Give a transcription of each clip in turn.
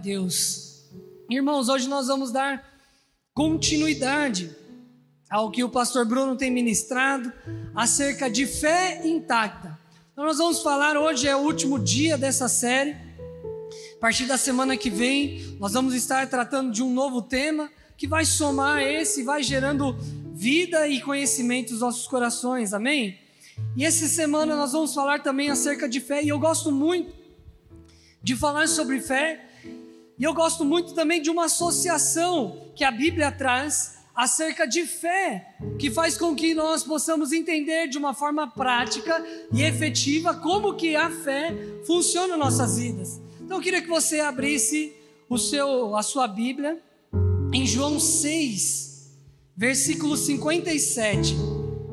Deus. Irmãos, hoje nós vamos dar continuidade ao que o pastor Bruno tem ministrado acerca de fé intacta. Então nós vamos falar hoje é o último dia dessa série. A partir da semana que vem, nós vamos estar tratando de um novo tema que vai somar esse, vai gerando vida e conhecimento nos nossos corações. Amém? E essa semana nós vamos falar também acerca de fé, e eu gosto muito de falar sobre fé, e eu gosto muito também de uma associação que a Bíblia traz acerca de fé, que faz com que nós possamos entender de uma forma prática e efetiva como que a fé funciona em nossas vidas. Então eu queria que você abrisse o seu a sua Bíblia em João 6, versículo 57.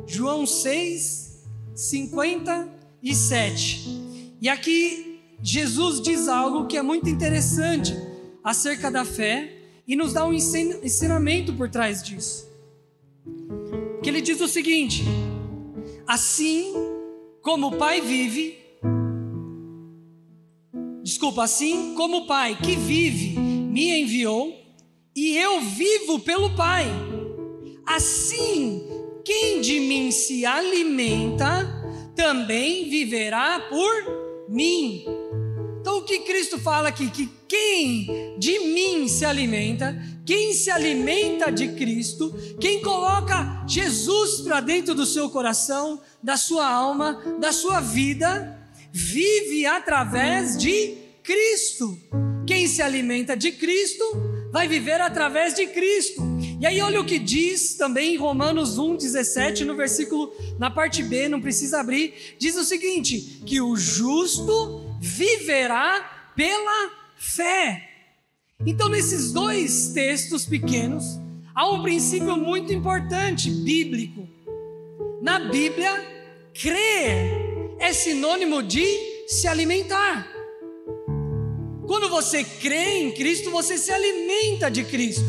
João 6, 57. E aqui Jesus diz algo que é muito interessante acerca da fé e nos dá um ensinamento por trás disso. Que ele diz o seguinte: assim como o Pai vive, desculpa, assim como o Pai que vive me enviou, e eu vivo pelo Pai, assim quem de mim se alimenta, também viverá por mim. Então o que Cristo fala aqui? Que quem de mim se alimenta, quem se alimenta de Cristo, quem coloca Jesus para dentro do seu coração, da sua alma, da sua vida, vive através de Cristo. Quem se alimenta de Cristo vai viver através de Cristo. E aí olha o que diz também em Romanos 1:17 no versículo na parte B, não precisa abrir, diz o seguinte: que o justo viverá pela fé. Então, nesses dois textos pequenos, há um princípio muito importante bíblico. Na Bíblia, crer é sinônimo de se alimentar. Quando você crê em Cristo, você se alimenta de Cristo.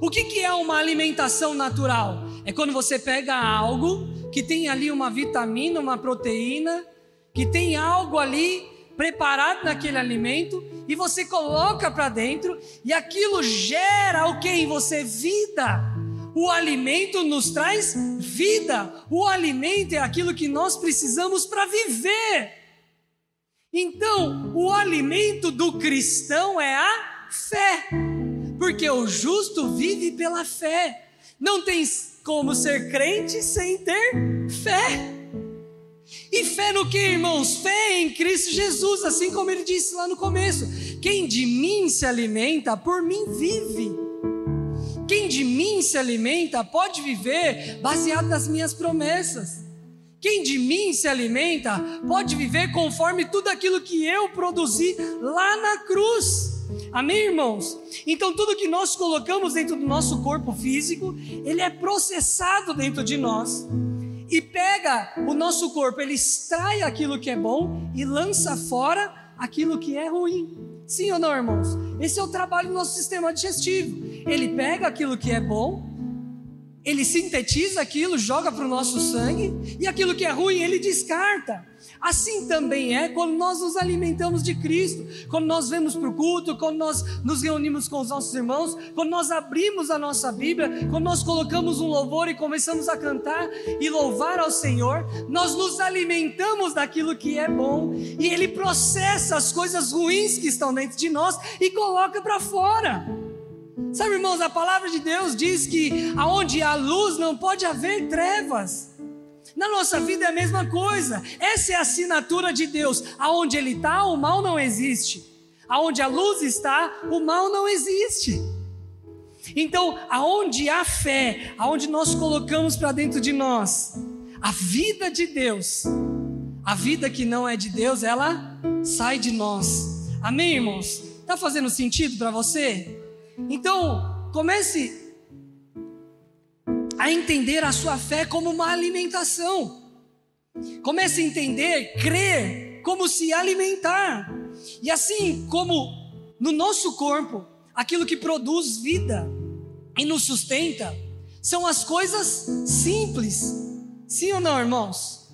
O que, que é uma alimentação natural? É quando você pega algo que tem ali uma vitamina, uma proteína, que tem algo ali preparado naquele alimento e você coloca para dentro e aquilo gera o que em você? Vida. O alimento nos traz vida. O alimento é aquilo que nós precisamos para viver. Então, o alimento do cristão é a fé, porque o justo vive pela fé. Não tem como ser crente sem ter fé. E fé no que, irmãos? Fé em Cristo Jesus, assim como ele disse lá no começo: quem de mim se alimenta, por mim vive. Quem de mim se alimenta pode viver baseado nas minhas promessas. Quem de mim se alimenta pode viver conforme tudo aquilo que eu produzi lá na cruz. Amém, irmãos? Então, tudo que nós colocamos dentro do nosso corpo físico, ele é processado dentro de nós e pega o nosso corpo, ele extrai aquilo que é bom e lança fora aquilo que é ruim. Sim ou não, irmãos? Esse é o trabalho do nosso sistema digestivo. Ele pega aquilo que é bom, ele sintetiza aquilo, joga para o nosso sangue, e aquilo que é ruim ele descarta. Assim também é quando nós nos alimentamos de Cristo, quando nós vemos para o culto, quando nós nos reunimos com os nossos irmãos, quando nós abrimos a nossa Bíblia, quando nós colocamos um louvor e começamos a cantar e louvar ao Senhor, nós nos alimentamos daquilo que é bom e Ele processa as coisas ruins que estão dentro de nós e coloca para fora. Sabe, irmãos, a palavra de Deus diz que aonde há luz não pode haver trevas. Na nossa vida é a mesma coisa. Essa é a assinatura de Deus. Aonde Ele está, o mal não existe. Aonde a luz está, o mal não existe. Então, aonde há fé, aonde nós colocamos para dentro de nós a vida de Deus, a vida que não é de Deus, ela sai de nós. Amém, irmãos? Está fazendo sentido para você? Então, comece a entender a sua fé como uma alimentação. Comece a entender, crer, como se alimentar. E assim como no nosso corpo, aquilo que produz vida e nos sustenta, são as coisas simples. Sim ou não, irmãos?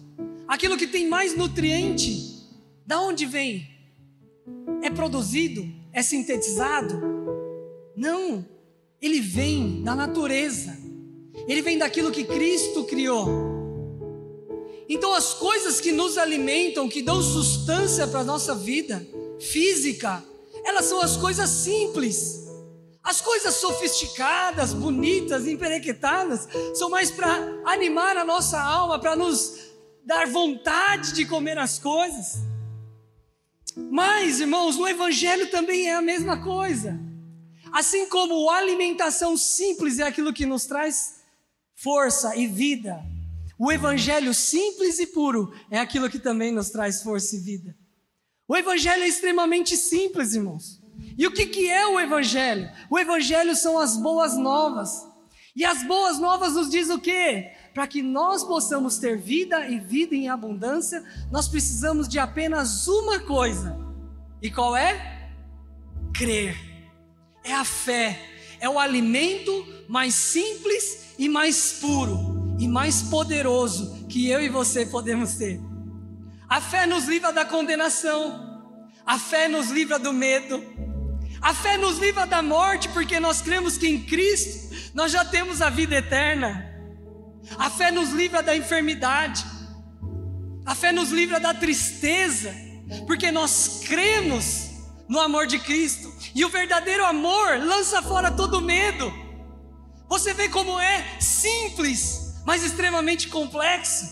Aquilo que tem mais nutriente, da onde vem? É produzido, é sintetizado? Não, ele vem da natureza, ele vem daquilo que Cristo criou. Então, as coisas que nos alimentam, que dão sustância para a nossa vida física, elas são as coisas simples. As coisas sofisticadas, bonitas, emperequetadas, são mais para animar a nossa alma, para nos dar vontade de comer as coisas. Mas, irmãos, no Evangelho também é a mesma coisa. Assim como a alimentação simples é aquilo que nos traz força e vida, o Evangelho simples e puro é aquilo que também nos traz força e vida. O Evangelho é extremamente simples, irmãos. E o que, que é o Evangelho? O Evangelho são as boas novas. E as boas novas nos diz o quê? Para que nós possamos ter vida e vida em abundância, nós precisamos de apenas uma coisa. E qual é? Crer. É a fé. É o alimento mais simples e mais puro e mais poderoso que eu e você podemos ter. A fé nos livra da condenação. A fé nos livra do medo. A fé nos livra da morte, porque nós cremos que em Cristo nós já temos a vida eterna. A fé nos livra da enfermidade. A fé nos livra da tristeza, porque nós cremos no amor de Cristo. E o verdadeiro amor lança fora todo medo. Você vê como é simples, mas extremamente complexo.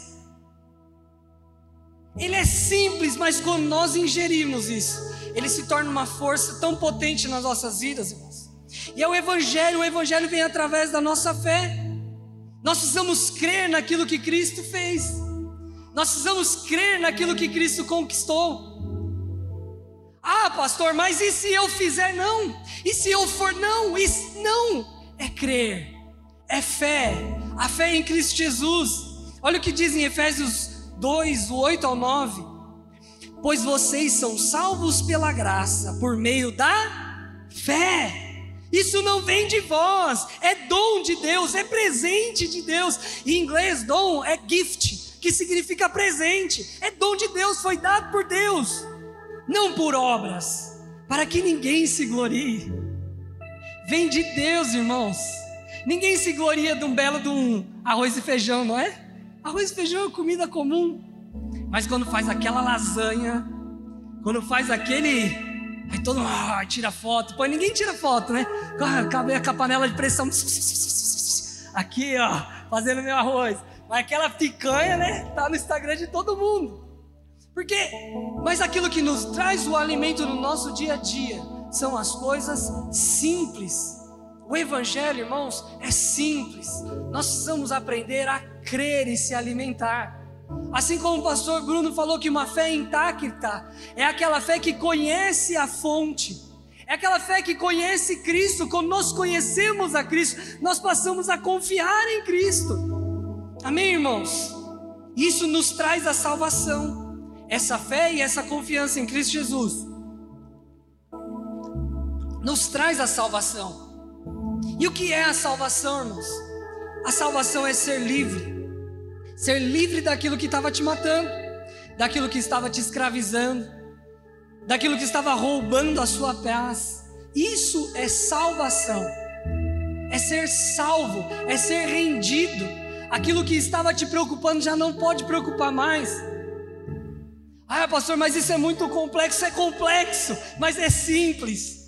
Ele é simples, mas quando nós ingerimos isso, ele se torna uma força tão potente nas nossas vidas, irmãos. E é o Evangelho, o Evangelho vem através da nossa fé. Nós precisamos crer naquilo que Cristo fez. Nós precisamos crer naquilo que Cristo conquistou. Ah, pastor, mas e se eu fizer não? E se eu for não? Isso não é crer, é fé. A fé em Cristo Jesus. Olha o que diz em Efésios 2, 8 ao 9. Pois vocês são salvos pela graça, por meio da fé. Isso não vem de vós, é dom de Deus, é presente de Deus. Em inglês, dom é gift, que significa presente. É dom de Deus, foi dado por Deus, não por obras, para que ninguém se glorie. Vem de Deus, irmãos. Ninguém se gloria de um belo de um arroz e feijão, não é? Arroz e feijão é comida comum. Mas quando faz aquela lasanha, quando faz aquele Aí todo mundo ah, tira foto. Pô, ninguém tira foto, né? Acabei com a panela de pressão. Aqui, ó, fazendo meu arroz. Mas aquela picanha, né? Tá no Instagram de todo mundo. Porque, mas aquilo que nos traz o alimento no nosso dia a dia são as coisas simples. O Evangelho, irmãos, é simples. Nós precisamos aprender a crer e se alimentar. Assim como o pastor Bruno falou que uma fé intacta é aquela fé que conhece a fonte, é aquela fé que conhece Cristo. Quando nós conhecemos a Cristo, nós passamos a confiar em Cristo. Amém, irmãos? Isso nos traz a salvação, essa fé e essa confiança em Cristo Jesus. Nos traz a salvação. E o que é a salvação, irmãos? A salvação é ser livre ser livre daquilo que estava te matando, daquilo que estava te escravizando, daquilo que estava roubando a sua paz. Isso é salvação, é ser salvo, é ser rendido. Aquilo que estava te preocupando já não pode preocupar mais. Ah, pastor, mas isso é muito complexo. É complexo, mas é simples.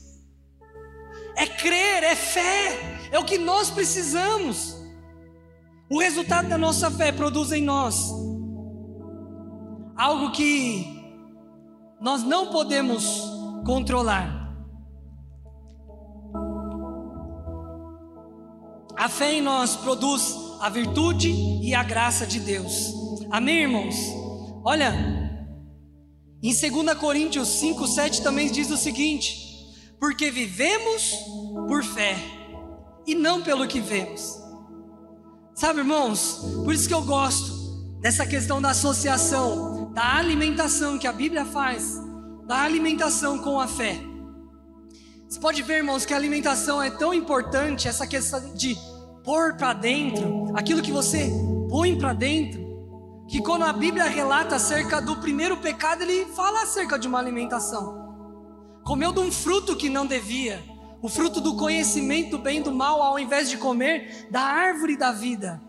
É crer, é fé, é o que nós precisamos. O resultado da nossa fé produz em nós algo que nós não podemos controlar. A fé em nós produz a virtude e a graça de Deus. Amém, irmãos? Olha, em 2 Coríntios 5, 7 também diz o seguinte: Porque vivemos por fé e não pelo que vemos. Sabe, irmãos, por isso que eu gosto dessa questão da associação, da alimentação que a Bíblia faz, da alimentação com a fé. Você pode ver, irmãos, que a alimentação é tão importante, essa questão de pôr para dentro, aquilo que você põe para dentro, que quando a Bíblia relata acerca do primeiro pecado, ele fala acerca de uma alimentação. comeu de um fruto que não devia, o fruto do conhecimento bem do mal, ao invés de comer da árvore da vida.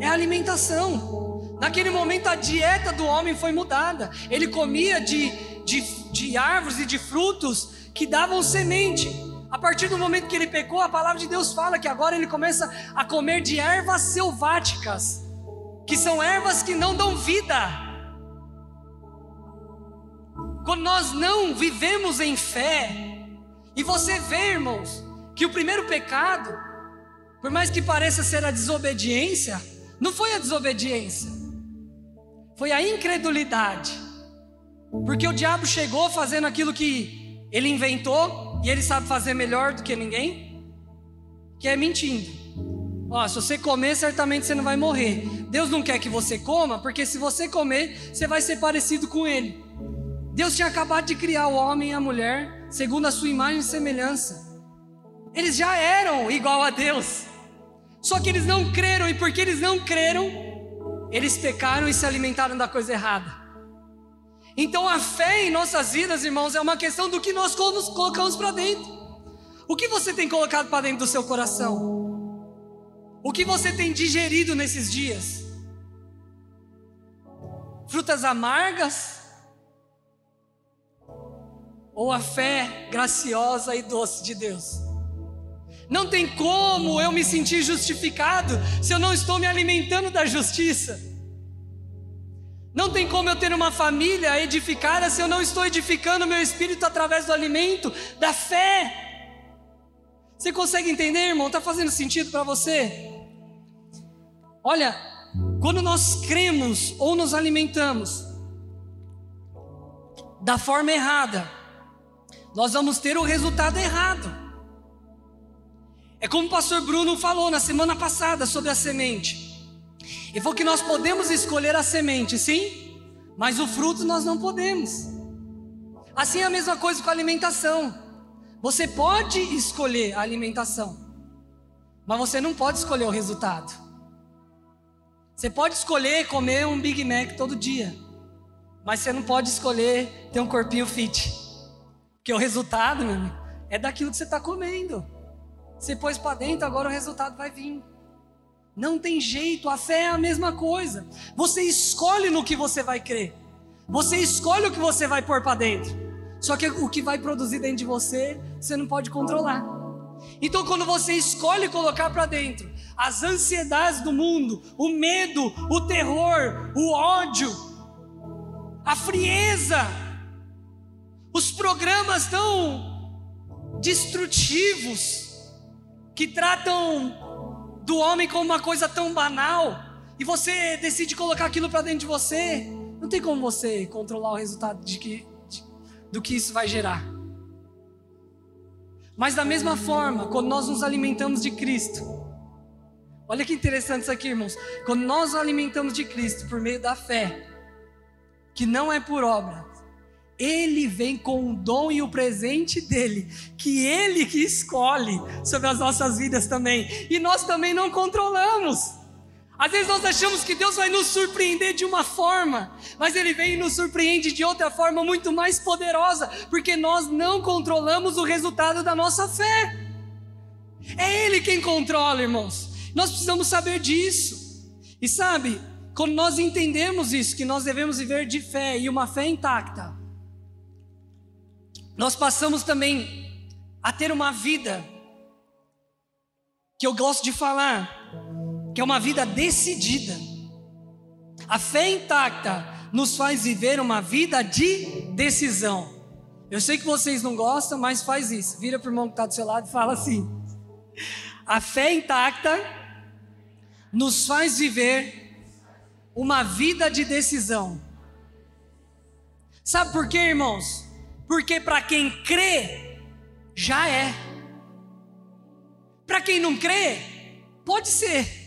É a alimentação. Naquele momento a dieta do homem foi mudada. Ele comia de, de, de árvores e de frutos que davam semente. A partir do momento que ele pecou, a palavra de Deus fala que agora ele começa a comer de ervas selváticas, que são ervas que não dão vida. Quando nós não vivemos em fé, e você vê, irmãos, que o primeiro pecado, por mais que pareça ser a desobediência, não foi a desobediência, foi a incredulidade. Porque o diabo chegou fazendo aquilo que ele inventou e ele sabe fazer melhor do que ninguém, que é mentindo. Ó, se você comer, certamente você não vai morrer. Deus não quer que você coma, porque se você comer, você vai ser parecido com ele. Deus tinha acabado de criar o homem e a mulher segundo a sua imagem e semelhança. Eles já eram igual a Deus. Só que eles não creram e porque eles não creram, eles pecaram e se alimentaram da coisa errada. Então a fé em nossas vidas, irmãos, é uma questão do que nós colocamos para dentro. O que você tem colocado para dentro do seu coração? O que você tem digerido nesses dias? Frutas amargas? ou a fé graciosa e doce de Deus. Não tem como eu me sentir justificado se eu não estou me alimentando da justiça. Não tem como eu ter uma família edificada se eu não estou edificando meu espírito através do alimento da fé. Você consegue entender, irmão? Está fazendo sentido para você? Olha, quando nós cremos ou nos alimentamos da forma errada, nós vamos ter o resultado errado. É como o pastor Bruno falou na semana passada sobre a semente. Ele falou que nós podemos escolher a semente, sim, mas o fruto nós não podemos. Assim é a mesma coisa com a alimentação. Você pode escolher a alimentação, mas você não pode escolher o resultado. Você pode escolher comer um Big Mac todo dia, mas você não pode escolher ter um corpinho fit. Porque o resultado, meu amigo, é daquilo que você está comendo. Você pôs para dentro, agora o resultado vai vir. Não tem jeito, a fé é a mesma coisa. Você escolhe no que você vai crer. Você escolhe o que você vai pôr para dentro. Só que o que vai produzir dentro de você, você não pode controlar. Então, quando você escolhe colocar para dentro as ansiedades do mundo, o medo, o terror, o ódio, a frieza, os programas tão destrutivos que tratam do homem como uma coisa tão banal e você decide colocar aquilo para dentro de você, não tem como você controlar o resultado de que, de, do que isso vai gerar. Mas da mesma forma, quando nós nos alimentamos de Cristo, olha que interessante isso aqui, irmãos. Quando nós nos alimentamos de Cristo por meio da fé, que não é por obra, ele vem com o dom e o presente dele, que ele que escolhe sobre as nossas vidas também, e nós também não controlamos. Às vezes nós achamos que Deus vai nos surpreender de uma forma, mas Ele vem e nos surpreende de outra forma muito mais poderosa, porque nós não controlamos o resultado da nossa fé. É Ele quem controla, irmãos. Nós precisamos saber disso. E sabe, quando nós entendemos isso, que nós devemos viver de fé e uma fé intacta, nós passamos também a ter uma vida que eu gosto de falar, que é uma vida decidida. A fé intacta nos faz viver uma vida de decisão. Eu sei que vocês não gostam, mas faz isso. Vira para o irmão que está do seu lado e fala assim: A fé intacta nos faz viver uma vida de decisão. Sabe por quê, irmãos? Porque para quem crê, já é. Para quem não crê, pode ser.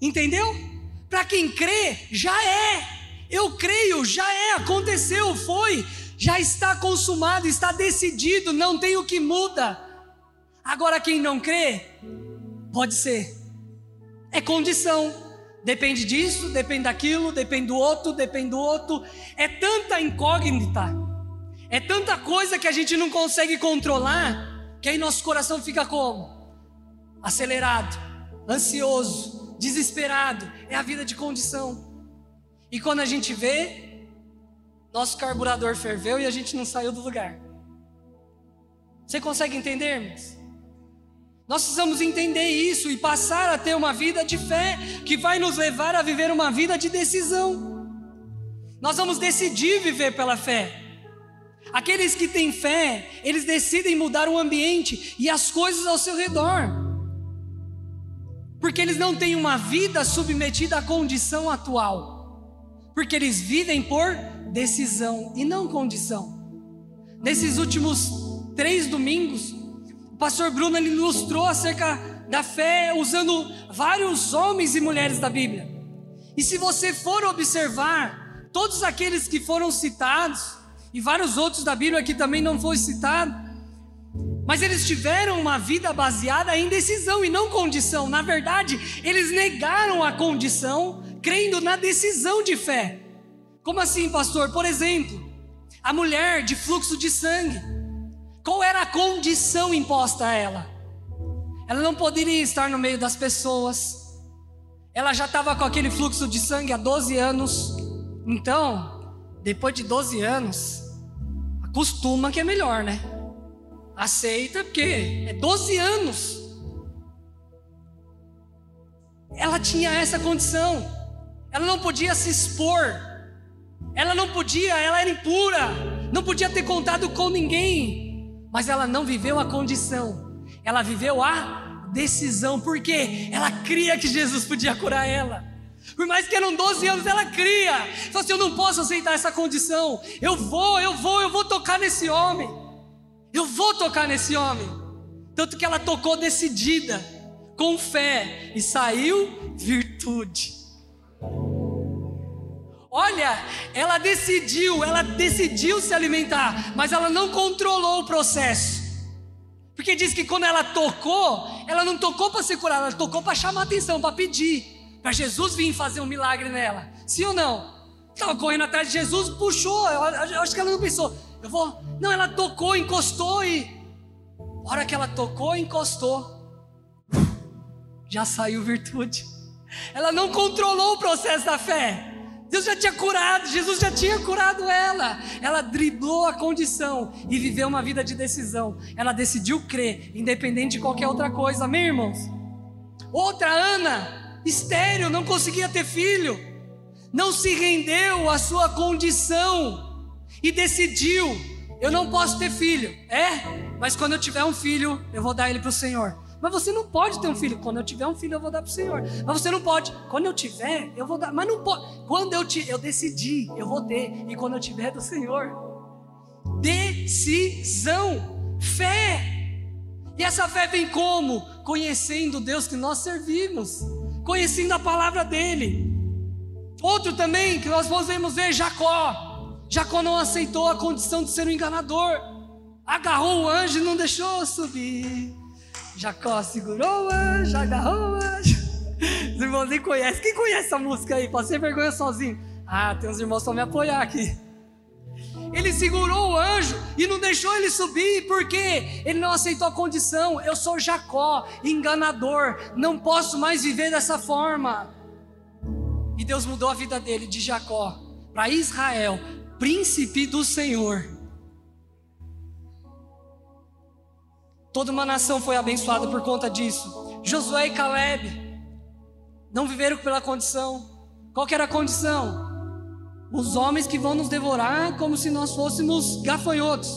Entendeu? Para quem crê, já é. Eu creio, já é, aconteceu, foi, já está consumado, está decidido, não tem o que muda. Agora quem não crê, pode ser. É condição. Depende disso, depende daquilo, depende do outro, depende do outro. É tanta incógnita É tanta coisa que a gente não consegue controlar, que aí nosso coração fica como? Acelerado, ansioso, desesperado. É a vida de condição. E quando a gente vê, nosso carburador ferveu e a gente não saiu do lugar. Você consegue entender, irmãos? Nós precisamos entender isso e passar a ter uma vida de fé que vai nos levar a viver uma vida de decisão. Nós vamos decidir viver pela fé. Aqueles que têm fé, eles decidem mudar o ambiente e as coisas ao seu redor. Porque eles não têm uma vida submetida à condição atual. Porque eles vivem por decisão e não condição. Nesses últimos três domingos, o pastor Bruno ele ilustrou acerca da fé usando vários homens e mulheres da Bíblia. E se você for observar, todos aqueles que foram citados, e vários outros da Bíblia que também não foi citado, mas eles tiveram uma vida baseada em decisão e não condição. Na verdade, eles negaram a condição, crendo na decisão de fé. Como assim, pastor? Por exemplo, a mulher de fluxo de sangue. Qual era a condição imposta a ela? Ela não poderia estar no meio das pessoas. Ela já estava com aquele fluxo de sangue há 12 anos. Então, depois de 12 anos, acostuma que é melhor, né? Aceita porque é 12 anos. Ela tinha essa condição. Ela não podia se expor. Ela não podia, ela era impura. Não podia ter contado com ninguém mas ela não viveu a condição, ela viveu a decisão, porque ela cria que Jesus podia curar ela. Por mais que eram 12 anos, ela cria. Falou assim: Eu não posso aceitar essa condição. Eu vou, eu vou, eu vou tocar nesse homem. Eu vou tocar nesse homem. Tanto que ela tocou decidida, com fé, e saiu virtude. Olha, ela decidiu, ela decidiu se alimentar, mas ela não controlou o processo. Porque diz que quando ela tocou, ela não tocou para ser curada, ela tocou para chamar atenção, para pedir, para Jesus vir fazer um milagre nela. Sim ou não? Estava correndo atrás de Jesus, puxou. Eu acho que ela não pensou, eu vou. Não, ela tocou, encostou e. A hora que ela tocou, encostou, já saiu virtude. Ela não controlou o processo da fé. Deus já tinha curado, Jesus já tinha curado ela. Ela driblou a condição e viveu uma vida de decisão. Ela decidiu crer, independente de qualquer outra coisa, amém, irmãos? Outra Ana, estéreo, não conseguia ter filho, não se rendeu à sua condição e decidiu: eu não posso ter filho, é, mas quando eu tiver um filho, eu vou dar ele para o Senhor. Mas você não pode ter um filho. Quando eu tiver um filho, eu vou dar para o Senhor. Mas você não pode. Quando eu tiver, eu vou dar. Mas não pode. Quando eu, te, eu decidi, eu vou ter. E quando eu tiver do Senhor. Decisão. Fé. E essa fé vem como? Conhecendo o Deus que nós servimos. Conhecendo a palavra dEle. Outro também que nós podemos ver, Jacó. Jacó não aceitou a condição de ser um enganador. Agarrou o anjo e não deixou subir. Jacó segurou o anjo, agarrou o anjo. Os irmãos nem conhecem. Quem conhece essa música aí? Passei vergonha sozinho. Ah, tem uns irmãos para me apoiar aqui. Ele segurou o anjo e não deixou ele subir, porque ele não aceitou a condição. Eu sou Jacó, enganador, não posso mais viver dessa forma. E Deus mudou a vida dele de Jacó para Israel, príncipe do Senhor. Toda uma nação foi abençoada por conta disso. Josué e Caleb não viveram pela condição. Qual era a condição? Os homens que vão nos devorar como se nós fôssemos gafanhotos.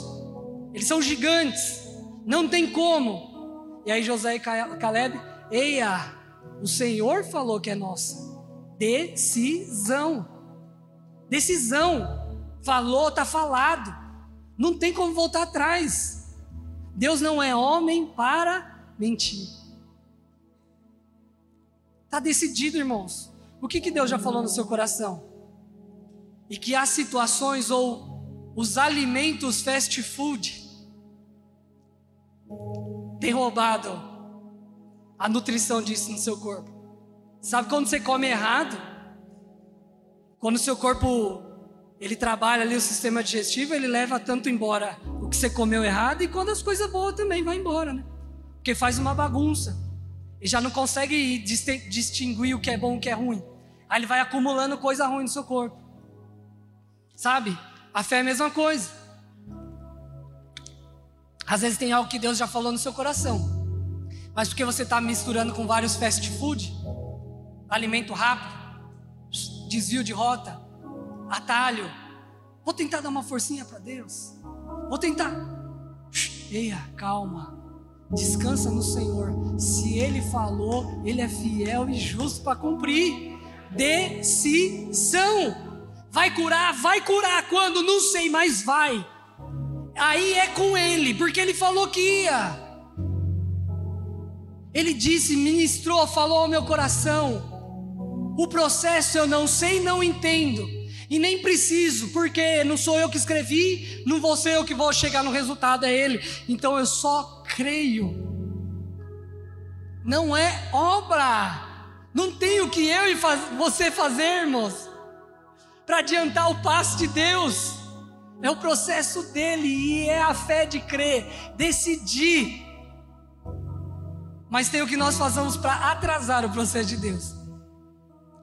Eles são gigantes. Não tem como. E aí Josué e Caleb, eia, o Senhor falou que é nossa. Decisão. Decisão. Falou, está falado. Não tem como voltar atrás. Deus não é homem para mentir. Está decidido, irmãos. O que, que Deus já falou no seu coração? E que as situações ou os alimentos fast food têm roubado a nutrição disso no seu corpo. Sabe quando você come errado? Quando o seu corpo Ele trabalha ali o sistema digestivo, ele leva tanto embora o que você comeu errado e quando as coisas boas também vai embora, né? Porque faz uma bagunça. E já não consegue distinguir o que é bom e o que é ruim. Aí ele vai acumulando coisa ruim no seu corpo. Sabe? A fé é a mesma coisa. Às vezes tem algo que Deus já falou no seu coração. Mas porque você está misturando com vários fast food, alimento rápido, desvio de rota, atalho. Vou tentar dar uma forcinha para Deus. Vou tentar. Eia, calma. Descansa no Senhor. Se Ele falou, Ele é fiel e justo para cumprir. Decisão. Vai curar, vai curar quando? Não sei, mas vai. Aí é com Ele, porque Ele falou que ia. Ele disse, ministrou, falou ao meu coração. O processo eu não sei, não entendo. E nem preciso, porque não sou eu que escrevi, não vou ser eu que vou chegar no resultado, é Ele. Então eu só creio. Não é obra. Não tem o que eu e faz, você fazermos para adiantar o passo de Deus. É o processo dele e é a fé de crer, decidir. Mas tem o que nós fazemos para atrasar o processo de Deus.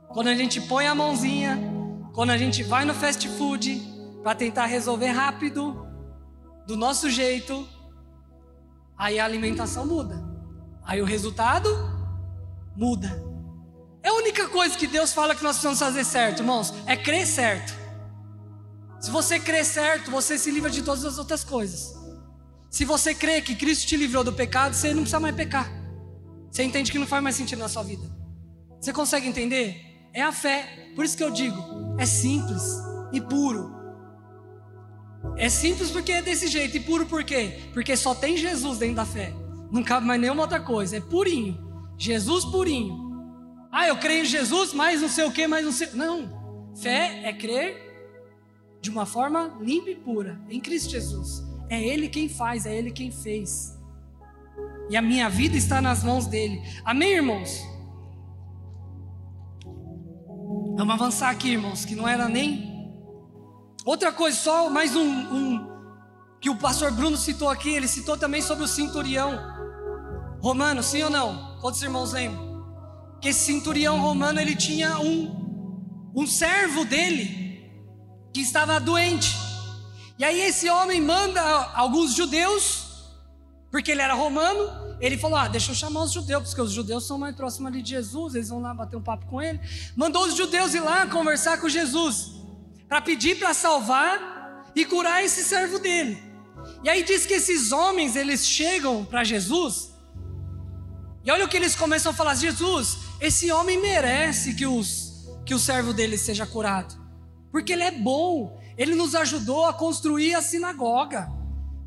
Quando a gente põe a mãozinha, quando a gente vai no fast food para tentar resolver rápido, do nosso jeito, aí a alimentação muda. Aí o resultado muda. É a única coisa que Deus fala que nós precisamos fazer certo, irmãos, é crer certo. Se você crer certo, você se livra de todas as outras coisas. Se você crê que Cristo te livrou do pecado, você não precisa mais pecar. Você entende que não faz mais sentido na sua vida. Você consegue entender? É a fé. Por isso que eu digo, é simples e puro. É simples porque é desse jeito e puro por quê? Porque só tem Jesus dentro da fé. Não cabe mais nenhuma outra coisa. É purinho. Jesus purinho. Ah, eu creio em Jesus, mas não sei o que, mas não sei. Não. Fé é crer de uma forma limpa e pura em Cristo Jesus. É Ele quem faz, é Ele quem fez. E a minha vida está nas mãos dele. Amém, irmãos? Vamos avançar aqui, irmãos, que não era nem. Outra coisa, só mais um, um, que o pastor Bruno citou aqui, ele citou também sobre o centurião romano, sim ou não? Quantos irmãos lembram? Que esse centurião romano ele tinha um, um servo dele que estava doente. E aí esse homem manda alguns judeus, porque ele era romano, ele falou: Ah, deixa eu chamar os judeus, porque os judeus são mais próximos ali de Jesus, eles vão lá bater um papo com ele. Mandou os judeus ir lá conversar com Jesus, para pedir para salvar e curar esse servo dele. E aí diz que esses homens, eles chegam para Jesus, e olha o que eles começam a falar: Jesus, esse homem merece que, os, que o servo dele seja curado, porque ele é bom, ele nos ajudou a construir a sinagoga.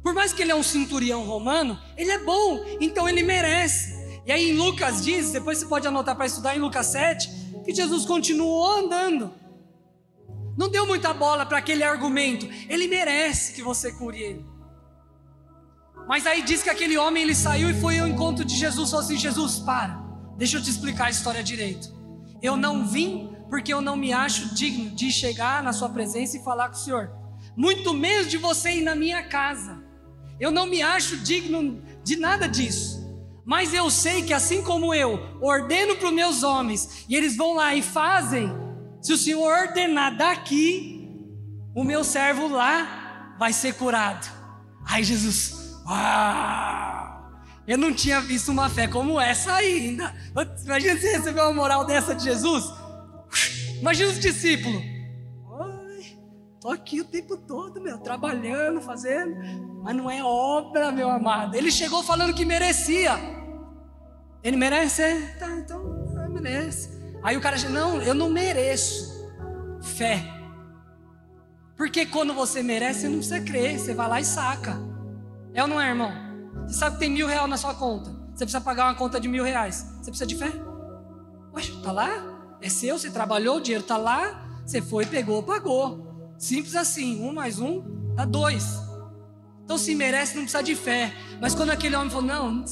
Por mais que ele é um centurião romano, ele é bom, então ele merece. E aí em Lucas diz, depois você pode anotar para estudar em Lucas 7, que Jesus continuou andando. Não deu muita bola para aquele argumento. Ele merece que você cure ele. Mas aí diz que aquele homem ele saiu e foi ao encontro de Jesus, falou assim: Jesus, para, deixa eu te explicar a história direito. Eu não vim porque eu não me acho digno de chegar na sua presença e falar com o Senhor, muito menos de você ir na minha casa. Eu não me acho digno de nada disso. Mas eu sei que assim como eu ordeno para os meus homens, e eles vão lá e fazem, se o Senhor ordenar daqui, o meu servo lá vai ser curado. Ai, Jesus, uau! Eu não tinha visto uma fé como essa ainda. Imagina se receber uma moral dessa de Jesus. Imagina os discípulos. Estou aqui o tempo todo, meu, trabalhando, fazendo, mas não é obra, meu amado. Ele chegou falando que merecia. Ele merece? É, tá, então, merece. Aí o cara diz: Não, eu não mereço. Fé. Porque quando você merece, você não precisa crer, você vai lá e saca. É ou não é, irmão? Você sabe que tem mil reais na sua conta. Você precisa pagar uma conta de mil reais. Você precisa de fé? Ué, tá lá? É seu, você trabalhou, o dinheiro tá lá. Você foi, pegou, pagou. Simples assim, um mais um dá dois. Então se merece, não precisa de fé. Mas quando aquele homem falou, não,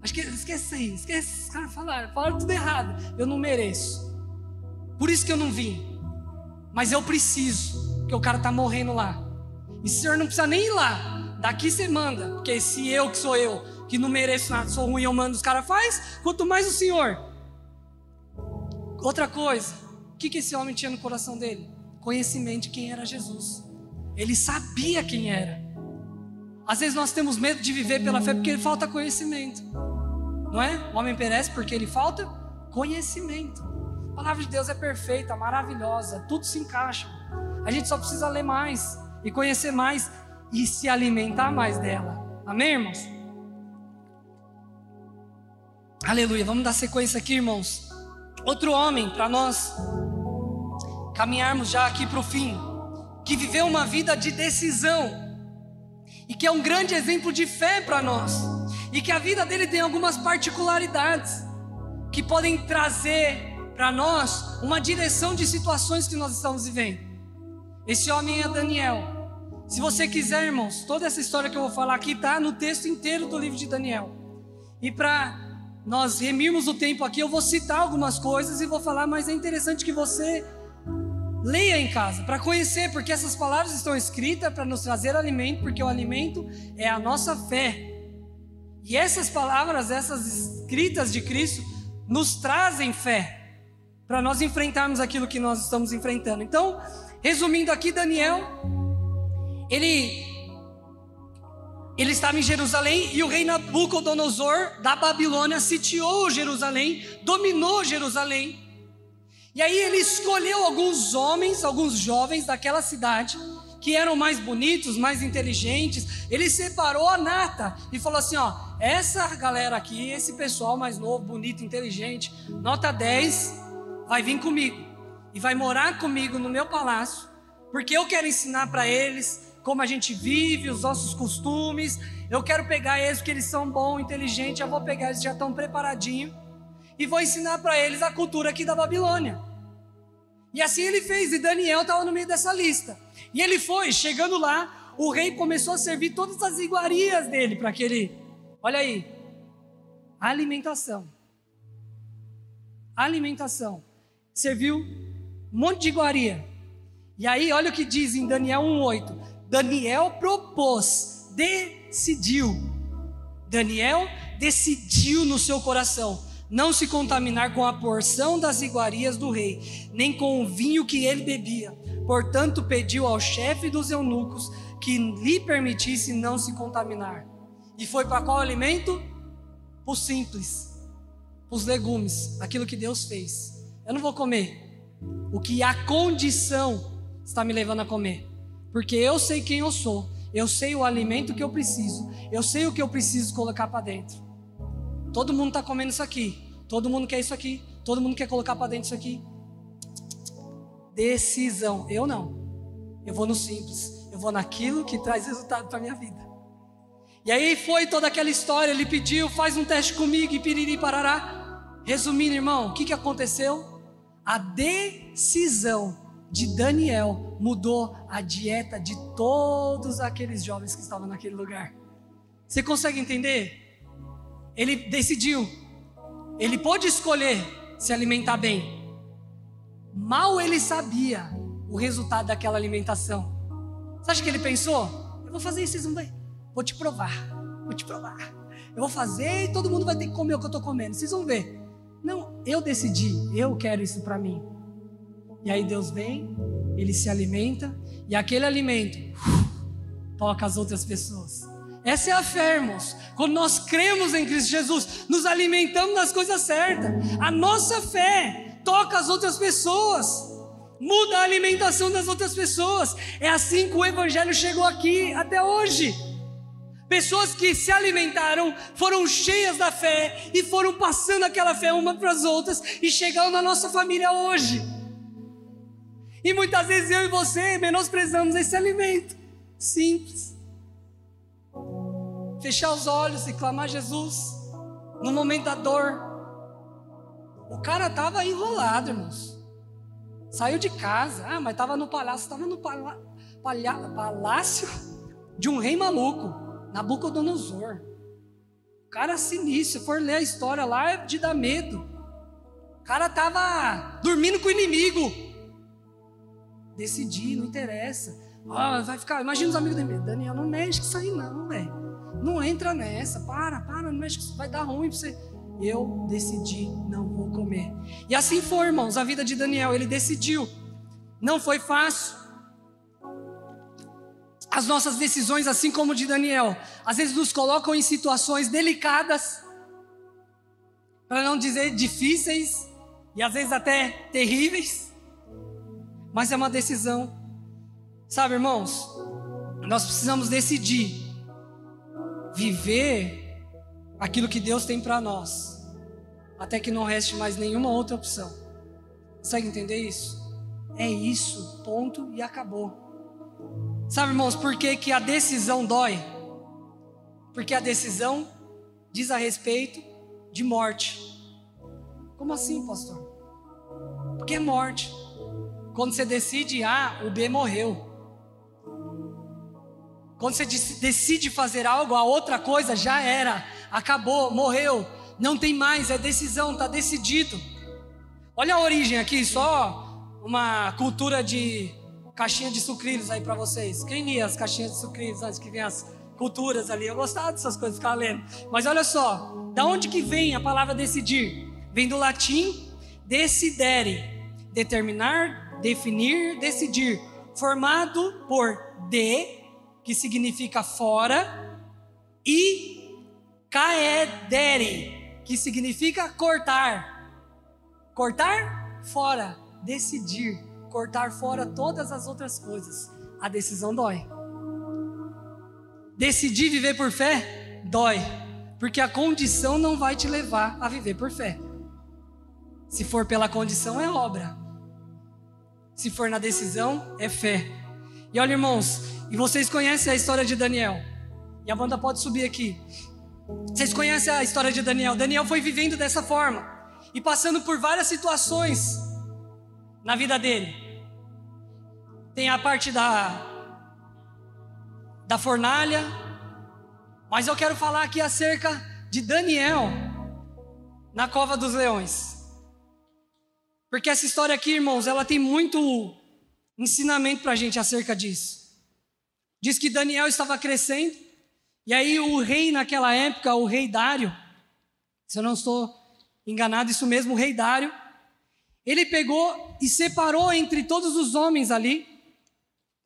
acho que esquece aí, esquece, os caras falaram, tudo errado. Eu não mereço. Por isso que eu não vim. Mas eu preciso. porque o cara está morrendo lá. E o senhor não precisa nem ir lá. Daqui você manda, porque se eu que sou eu, que não mereço nada, sou ruim, eu mando, os caras faz, quanto mais o senhor. Outra coisa, o que, que esse homem tinha no coração dele? Conhecimento de quem era Jesus. Ele sabia quem era. Às vezes nós temos medo de viver pela fé porque falta conhecimento. Não é? O homem perece porque ele falta conhecimento. A palavra de Deus é perfeita, maravilhosa, tudo se encaixa. A gente só precisa ler mais e conhecer mais e se alimentar mais dela. Amém, irmãos? Aleluia. Vamos dar sequência aqui, irmãos. Outro homem, para nós caminharmos já aqui para o fim, que viveu uma vida de decisão e que é um grande exemplo de fé para nós, e que a vida dele tem algumas particularidades que podem trazer para nós uma direção de situações que nós estamos vivendo. Esse homem é Daniel. Se você quiser, irmãos, toda essa história que eu vou falar aqui está no texto inteiro do livro de Daniel. E para nós remirmos o tempo aqui, eu vou citar algumas coisas e vou falar, mas é interessante que você Leia em casa para conhecer, porque essas palavras estão escritas para nos trazer alimento, porque o alimento é a nossa fé. E essas palavras, essas escritas de Cristo, nos trazem fé para nós enfrentarmos aquilo que nós estamos enfrentando. Então, resumindo aqui, Daniel, ele ele estava em Jerusalém e o rei Nabucodonosor da Babilônia sitiou Jerusalém, dominou Jerusalém. E aí ele escolheu alguns homens, alguns jovens daquela cidade, que eram mais bonitos, mais inteligentes. Ele separou a nata e falou assim: ó, essa galera aqui, esse pessoal mais novo, bonito, inteligente, nota 10, vai vir comigo e vai morar comigo no meu palácio, porque eu quero ensinar para eles como a gente vive, os nossos costumes. Eu quero pegar eles porque eles são bons, inteligentes. Eu vou pegar eles já estão preparadinhos e vou ensinar para eles a cultura aqui da Babilônia. E assim ele fez, e Daniel estava no meio dessa lista. E ele foi, chegando lá, o rei começou a servir todas as iguarias dele para aquele. Olha aí, alimentação. Alimentação. Serviu um monte de iguaria. E aí, olha o que diz em Daniel 1,8: Daniel propôs, decidiu. Daniel decidiu no seu coração não se contaminar com a porção das iguarias do rei, nem com o vinho que ele bebia. Portanto, pediu ao chefe dos eunucos que lhe permitisse não se contaminar. E foi para qual alimento? Os simples, os legumes, aquilo que Deus fez. Eu não vou comer o que a condição está me levando a comer, porque eu sei quem eu sou, eu sei o alimento que eu preciso, eu sei o que eu preciso colocar para dentro. Todo mundo está comendo isso aqui. Todo mundo quer isso aqui. Todo mundo quer colocar para dentro isso aqui. Decisão. Eu não. Eu vou no simples. Eu vou naquilo que traz resultado para minha vida. E aí foi toda aquela história. Ele pediu, faz um teste comigo e piriri parará. Resumindo, irmão, o que, que aconteceu? A decisão de Daniel mudou a dieta de todos aqueles jovens que estavam naquele lugar. Você consegue entender? Ele decidiu, ele pôde escolher se alimentar bem. Mal ele sabia o resultado daquela alimentação. Você acha que ele pensou? Eu vou fazer isso, vocês vão ver. Vou te provar, vou te provar. Eu vou fazer e todo mundo vai ter que comer o que eu estou comendo. Vocês vão ver. Não, eu decidi, eu quero isso para mim. E aí Deus vem, ele se alimenta, e aquele alimento toca as outras pessoas. Essa é a fé, irmãos. Quando nós cremos em Cristo Jesus, nos alimentamos das coisas certas. A nossa fé toca as outras pessoas, muda a alimentação das outras pessoas. É assim que o Evangelho chegou aqui até hoje. Pessoas que se alimentaram, foram cheias da fé e foram passando aquela fé uma para as outras e chegaram na nossa família hoje. E muitas vezes eu e você menosprezamos esse alimento simples fechar os olhos e clamar Jesus no momento da dor. O cara estava enrolado, irmãos. Saiu de casa, ah, mas estava no palácio, estava no pala, palha, palácio de um rei maluco, Nabucodonosor. O cara sinistro, se for ler a história lá, é de dar medo. O cara estava dormindo com o inimigo. decidi, não interessa. Ah, vai ficar. Imagina os amigos dele. Daniel, não mexe com isso aí, não, velho. Não entra nessa. Para, para, não mexe. Vai dar ruim pra você. Eu decidi, não vou comer. E assim foi, irmãos, a vida de Daniel. Ele decidiu. Não foi fácil. As nossas decisões, assim como de Daniel, às vezes nos colocam em situações delicadas, para não dizer difíceis, e às vezes até terríveis, mas é uma decisão Sabe, irmãos, nós precisamos decidir viver aquilo que Deus tem para nós, até que não reste mais nenhuma outra opção. Consegue entender isso? É isso, ponto e acabou. Sabe, irmãos, por que, que a decisão dói? Porque a decisão diz a respeito de morte. Como assim, pastor? Porque é morte. Quando você decide A, o B morreu. Quando você decide fazer algo, a outra coisa já era, acabou, morreu, não tem mais, é decisão, está decidido. Olha a origem aqui, só uma cultura de caixinha de sucrilhos aí para vocês. Quem lia as caixinhas de sucrilhos antes que venham as culturas ali? Eu gostava dessas coisas, ficar lendo. Mas olha só, da onde que vem a palavra decidir? Vem do latim decidere, determinar, definir, decidir, formado por de que significa fora, e caedere, que significa cortar. Cortar fora, decidir, cortar fora todas as outras coisas. A decisão dói. Decidir viver por fé dói, porque a condição não vai te levar a viver por fé. Se for pela condição, é obra. Se for na decisão, é fé. E olha, irmãos, e vocês conhecem a história de Daniel. E a banda pode subir aqui. Vocês conhecem a história de Daniel. Daniel foi vivendo dessa forma e passando por várias situações na vida dele. Tem a parte da da fornalha, mas eu quero falar aqui acerca de Daniel na cova dos leões. Porque essa história aqui, irmãos, ela tem muito ensinamento para a gente acerca disso. Diz que Daniel estava crescendo, e aí o rei naquela época, o rei Dário, se eu não estou enganado, isso mesmo, o rei Dário, ele pegou e separou entre todos os homens ali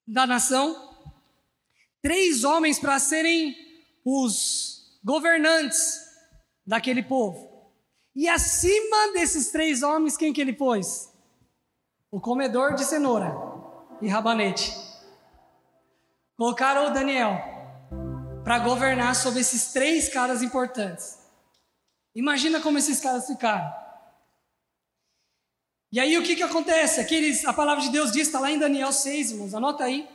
da nação, três homens para serem os governantes daquele povo. E acima desses três homens, quem que ele pôs? O comedor de cenoura e rabanete. Colocaram o Daniel para governar sobre esses três caras importantes. Imagina como esses caras ficaram. E aí o que, que acontece? Aqueles, a palavra de Deus diz, está lá em Daniel 6, irmãos, anota aí.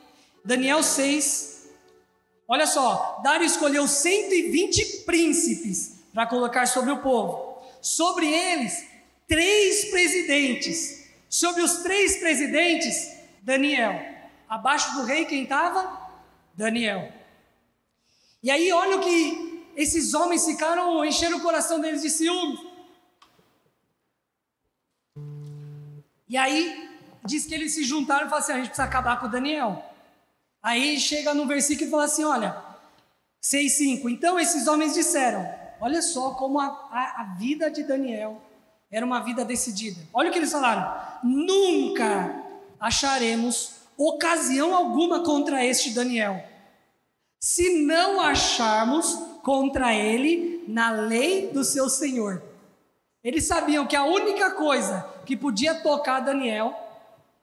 Daniel 6. Olha só, Dário escolheu 120 príncipes para colocar sobre o povo. Sobre eles, três presidentes. Sobre os três presidentes, Daniel. Abaixo do rei, quem estava? Daniel. E aí, olha o que esses homens ficaram, encheram o coração deles de ciúme. E aí, diz que eles se juntaram e falaram assim: a gente precisa acabar com Daniel. Aí chega no versículo e fala assim: olha, 6,5. Então esses homens disseram: olha só como a, a, a vida de Daniel era uma vida decidida. Olha o que eles falaram: nunca acharemos ocasião alguma contra este Daniel, se não acharmos contra ele na lei do seu Senhor. Eles sabiam que a única coisa que podia tocar Daniel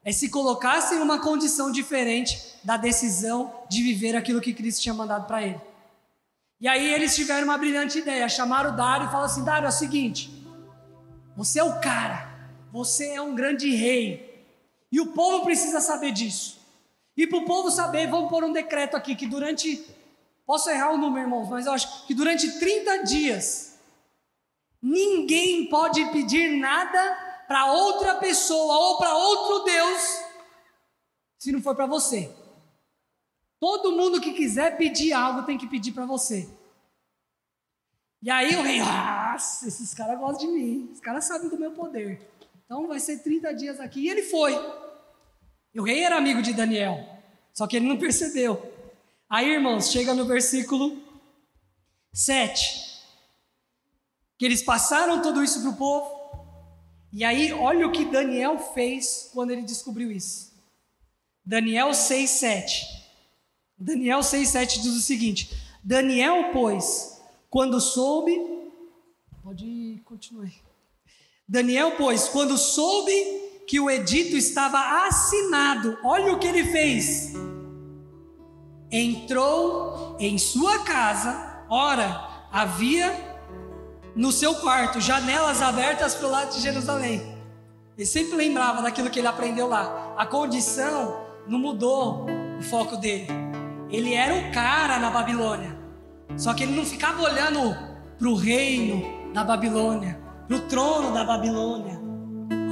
é se colocasse em uma condição diferente da decisão de viver aquilo que Cristo tinha mandado para ele. E aí eles tiveram uma brilhante ideia, chamaram o Dário e falaram assim: Dário, é o seguinte, você é o cara, você é um grande rei, e o povo precisa saber disso. E para o povo saber, vamos pôr um decreto aqui que durante. Posso errar o número, irmãos, mas eu acho que durante 30 dias, ninguém pode pedir nada para outra pessoa ou para outro Deus, se não for para você. Todo mundo que quiser pedir algo tem que pedir para você. E aí o rei, nossa, esses caras gostam de mim, os caras sabem do meu poder. Então vai ser 30 dias aqui. E ele foi. E o rei era amigo de Daniel, só que ele não percebeu. Aí, irmãos, chega no versículo 7, que eles passaram tudo isso para o povo, e aí, olha o que Daniel fez quando ele descobriu isso. Daniel 6,7. Daniel 6,7 diz o seguinte: Daniel, pois, quando soube. Pode continuar. Daniel, pois, quando soube que o edito estava assinado, olha o que ele fez. Entrou em sua casa, ora, havia no seu quarto, janelas abertas para o lado de Jerusalém. Ele sempre lembrava daquilo que ele aprendeu lá. A condição não mudou o foco dele. Ele era o cara na Babilônia. Só que ele não ficava olhando para o reino da Babilônia, para o trono da Babilônia.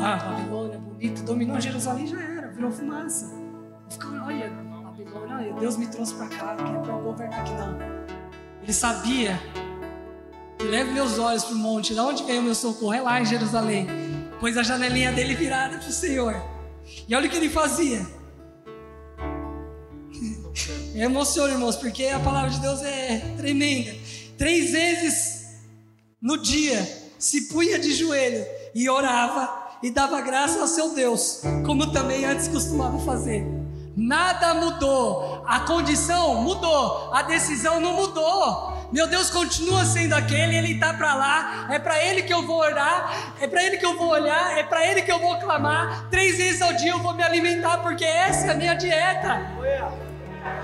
Ah, Babilônia, bonito, dominou Jerusalém, já era, virou fumaça. Ficava, olha, Babilônia, Deus me trouxe para cá, não é para governar aqui não. Ele sabia Leve meus olhos para o monte, de onde veio o meu socorro? É lá em Jerusalém. Pôs a janelinha dele virada para o Senhor. E olha o que ele fazia. É emociona, irmãos, porque a palavra de Deus é tremenda. Três vezes no dia se punha de joelho e orava e dava graça ao seu Deus, como também antes costumava fazer. Nada mudou, a condição mudou, a decisão não mudou. Meu Deus continua sendo aquele, ele está para lá, é para ele que eu vou orar, é para ele que eu vou olhar, é para ele que eu vou clamar. Três vezes ao dia eu vou me alimentar, porque essa é a minha dieta.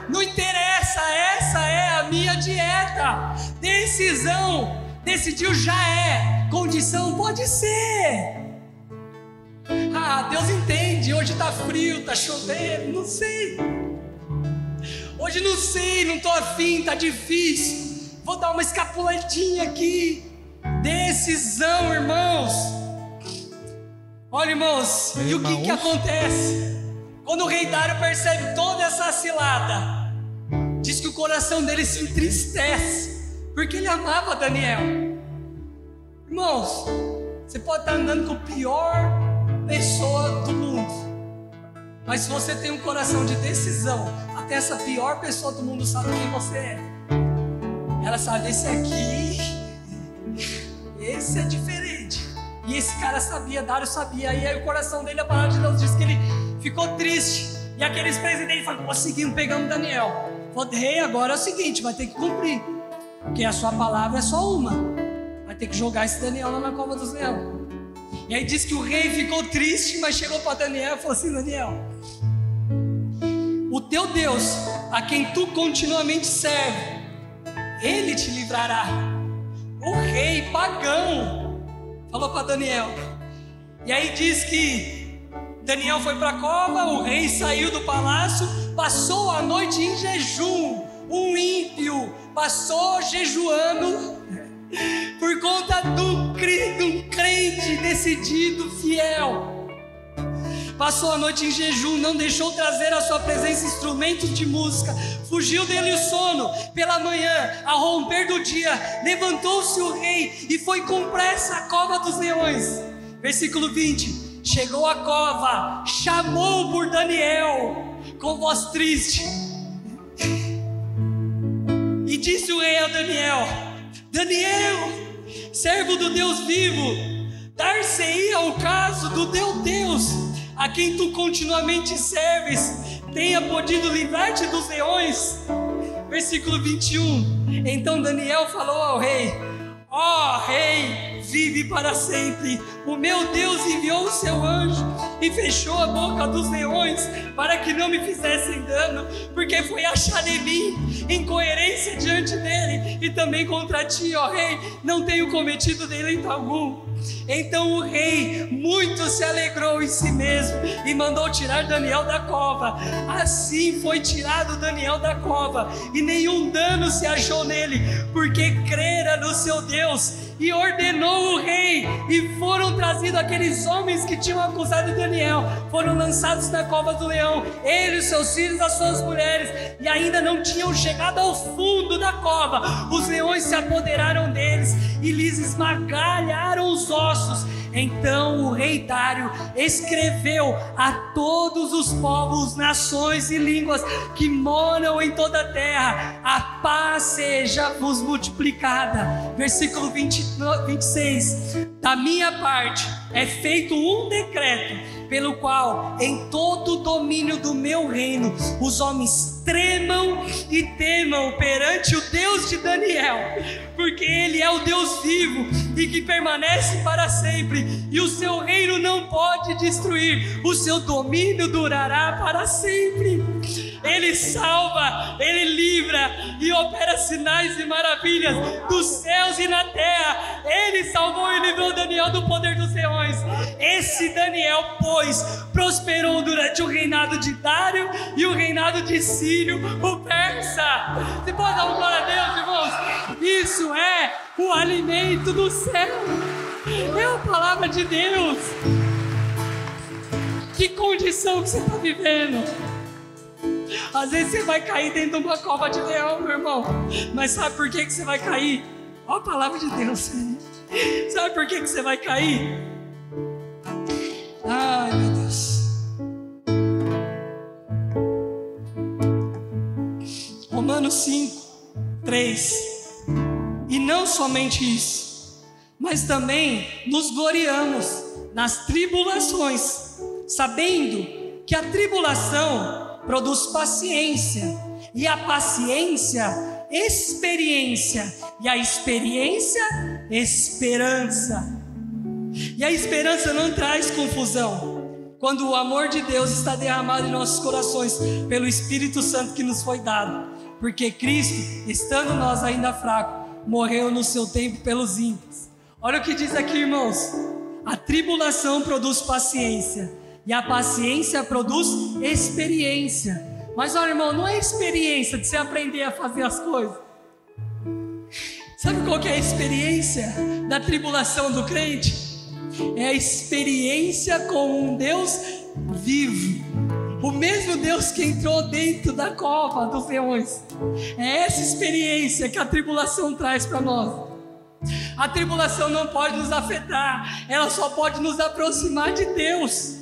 Não interessa, essa é a minha dieta. Decisão, decidiu já é, condição pode ser. Ah, Deus entende, hoje está frio, está chovendo, não sei. Hoje não sei, não estou afim, está difícil. Vou dar uma escapuladinha aqui. Decisão, irmãos. Olha, irmãos, e o que, que acontece? Quando o rei Dário percebe toda essa cilada, diz que o coração dele se entristece, porque ele amava Daniel. Irmãos, você pode estar andando com a pior pessoa do mundo, mas se você tem um coração de decisão, até essa pior pessoa do mundo sabe quem você é. Ela sabe, esse aqui, esse é diferente. E esse cara sabia, Dário sabia. E aí o coração dele, a palavra de Deus diz que ele ficou triste. E aqueles presidentes falaram, conseguimos, pegamos Daniel. Falou, rei, agora é o seguinte, vai ter que cumprir. Porque a sua palavra é só uma. Vai ter que jogar esse Daniel lá na cova dos leões. E aí diz que o rei ficou triste, mas chegou para Daniel e falou assim: Daniel, o teu Deus, a quem tu continuamente serve, ele te livrará. O rei pagão falou para Daniel. E aí diz que Daniel foi para a cova, o rei saiu do palácio, passou a noite em jejum. Um ímpio passou jejuando por conta do, de um crente decidido, fiel passou a noite em jejum, não deixou trazer à sua presença instrumentos de música, fugiu dele o sono. Pela manhã, ao romper do dia, levantou-se o rei e foi com pressa à cova dos leões. Versículo 20: Chegou à cova, chamou por Daniel, com voz triste, e disse o rei a Daniel: Daniel, servo do Deus vivo, dar-se-ia ao caso do teu Deus a quem tu continuamente serves, tenha podido livrar-te dos leões. Versículo 21. Então Daniel falou ao rei: Ó oh, rei, vive para sempre. O meu Deus enviou o seu anjo e fechou a boca dos leões para que não me fizessem dano, porque foi achado em mim incoerência diante dele e também contra ti, ó rei, não tenho cometido delito algum. Então o rei muito se alegrou em si mesmo e mandou tirar Daniel da cova. Assim foi tirado Daniel da cova, e nenhum dano se achou nele, porque crera no seu Deus e ordenou o rei, e foram trazidos aqueles homens que tinham acusado Daniel, foram lançados na cova do leão, ele, seus filhos, as suas mulheres, e ainda não tinham chegado ao fundo da cova. Os leões se apoderaram deles e lhes esmagalharam os ossos Então o rei Dário escreveu a todos os povos, nações e línguas que moram em toda a terra: a paz seja vos multiplicada. Versículo 20, 26. Da minha parte é feito um decreto pelo qual em todo o domínio do meu reino os homens tremam e temam perante o Deus de Daniel, porque ele é o Deus vivo e que permanece para sempre, e o seu reino não pode destruir, o seu domínio durará para sempre. Ele salva, ele livra e opera sinais e maravilhas dos céus e na terra. Ele salvou e livrou Daniel do poder dos leões. Esse Daniel, pois, prosperou durante o reinado de Dário e o reinado de Sírio, o persa. Você pode dar uma glória a Deus, irmãos? Isso é o alimento do céu. É a palavra de Deus. Que condição que você está vivendo? Às vezes você vai cair dentro de uma cova de leão, meu irmão. Mas sabe por que, que você vai cair? Olha a palavra de Deus. Sabe por que, que você vai cair? 5, 3. E não somente isso, mas também nos gloriamos nas tribulações, sabendo que a tribulação produz paciência, e a paciência, experiência, e a experiência, esperança. E a esperança não traz confusão. Quando o amor de Deus está derramado em nossos corações pelo Espírito Santo que nos foi dado, porque Cristo, estando nós ainda fracos, morreu no seu tempo pelos ímpios. Olha o que diz aqui, irmãos: a tribulação produz paciência e a paciência produz experiência. Mas olha, irmão, não é experiência de você aprender a fazer as coisas. Sabe qual que é a experiência da tribulação do crente? É a experiência com um Deus vivo. O mesmo Deus que entrou dentro da cova dos leões. É essa experiência que a tribulação traz para nós. A tribulação não pode nos afetar, ela só pode nos aproximar de Deus.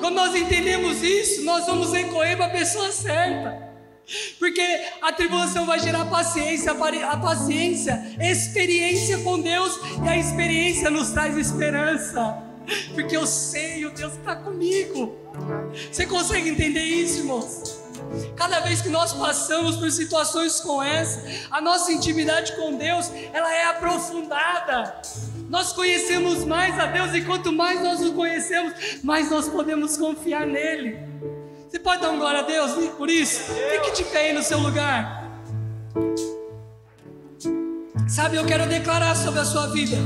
Quando nós entendemos isso, nós vamos recorrer para a pessoa certa. Porque a tribulação vai gerar paciência, a paciência, experiência com Deus, e a experiência nos traz esperança. Porque eu sei o Deus está comigo. Você consegue entender isso, irmãos? Cada vez que nós passamos por situações como essa, a nossa intimidade com Deus, ela é aprofundada. Nós conhecemos mais a Deus e quanto mais nós o conhecemos, mais nós podemos confiar nele. Você pode dar um glória a Deus por isso? Fique de pé aí no seu lugar. Sabe, eu quero declarar sobre a sua vida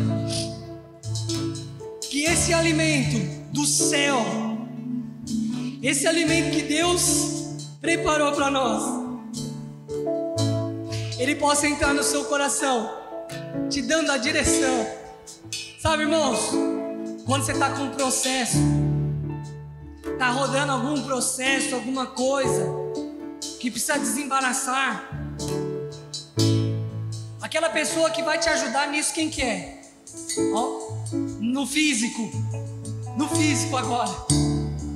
que esse alimento do céu, esse alimento que Deus preparou para nós, ele possa entrar no seu coração, te dando a direção Sabe, irmãos, quando você está com um processo, está rodando algum processo, alguma coisa que precisa desembaraçar, aquela pessoa que vai te ajudar nisso, quem que é? Ó, no físico, no físico agora,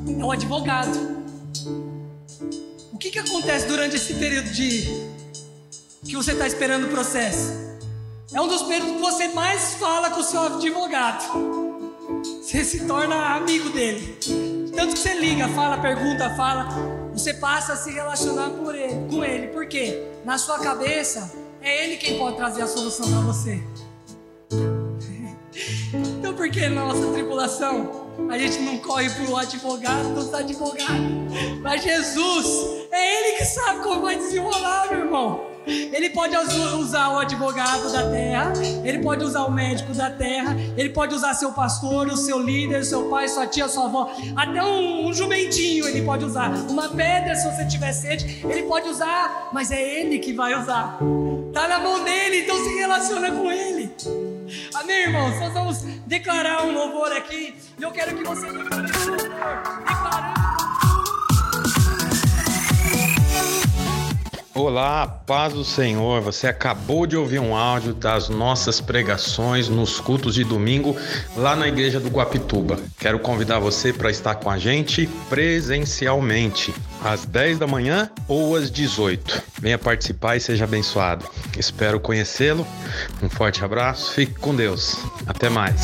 é o advogado. O que, que acontece durante esse período de que você está esperando o processo? É um dos períodos que você mais fala com o seu advogado. Você se torna amigo dele. Tanto que você liga, fala, pergunta, fala. Você passa a se relacionar ele, com ele. Por quê? Na sua cabeça, é ele quem pode trazer a solução para você. Então, por que nossa tribulação a gente não corre para o advogado dos advogados? Mas Jesus, é Ele que sabe como vai desenrolar, meu irmão. Ele pode usar o advogado da terra, ele pode usar o médico da terra, ele pode usar seu pastor, o seu líder, seu pai, sua tia, sua avó, até um, um jumentinho ele pode usar, uma pedra se você tiver sede, ele pode usar, mas é ele que vai usar. Tá na mão dele, então se relaciona com ele. Amém, irmãos? Nós vamos declarar um louvor aqui. E eu quero que você declarando. Olá, paz do Senhor. Você acabou de ouvir um áudio das nossas pregações nos cultos de domingo lá na igreja do Guapituba. Quero convidar você para estar com a gente presencialmente às 10 da manhã ou às 18. Venha participar e seja abençoado. Espero conhecê-lo. Um forte abraço. Fique com Deus. Até mais.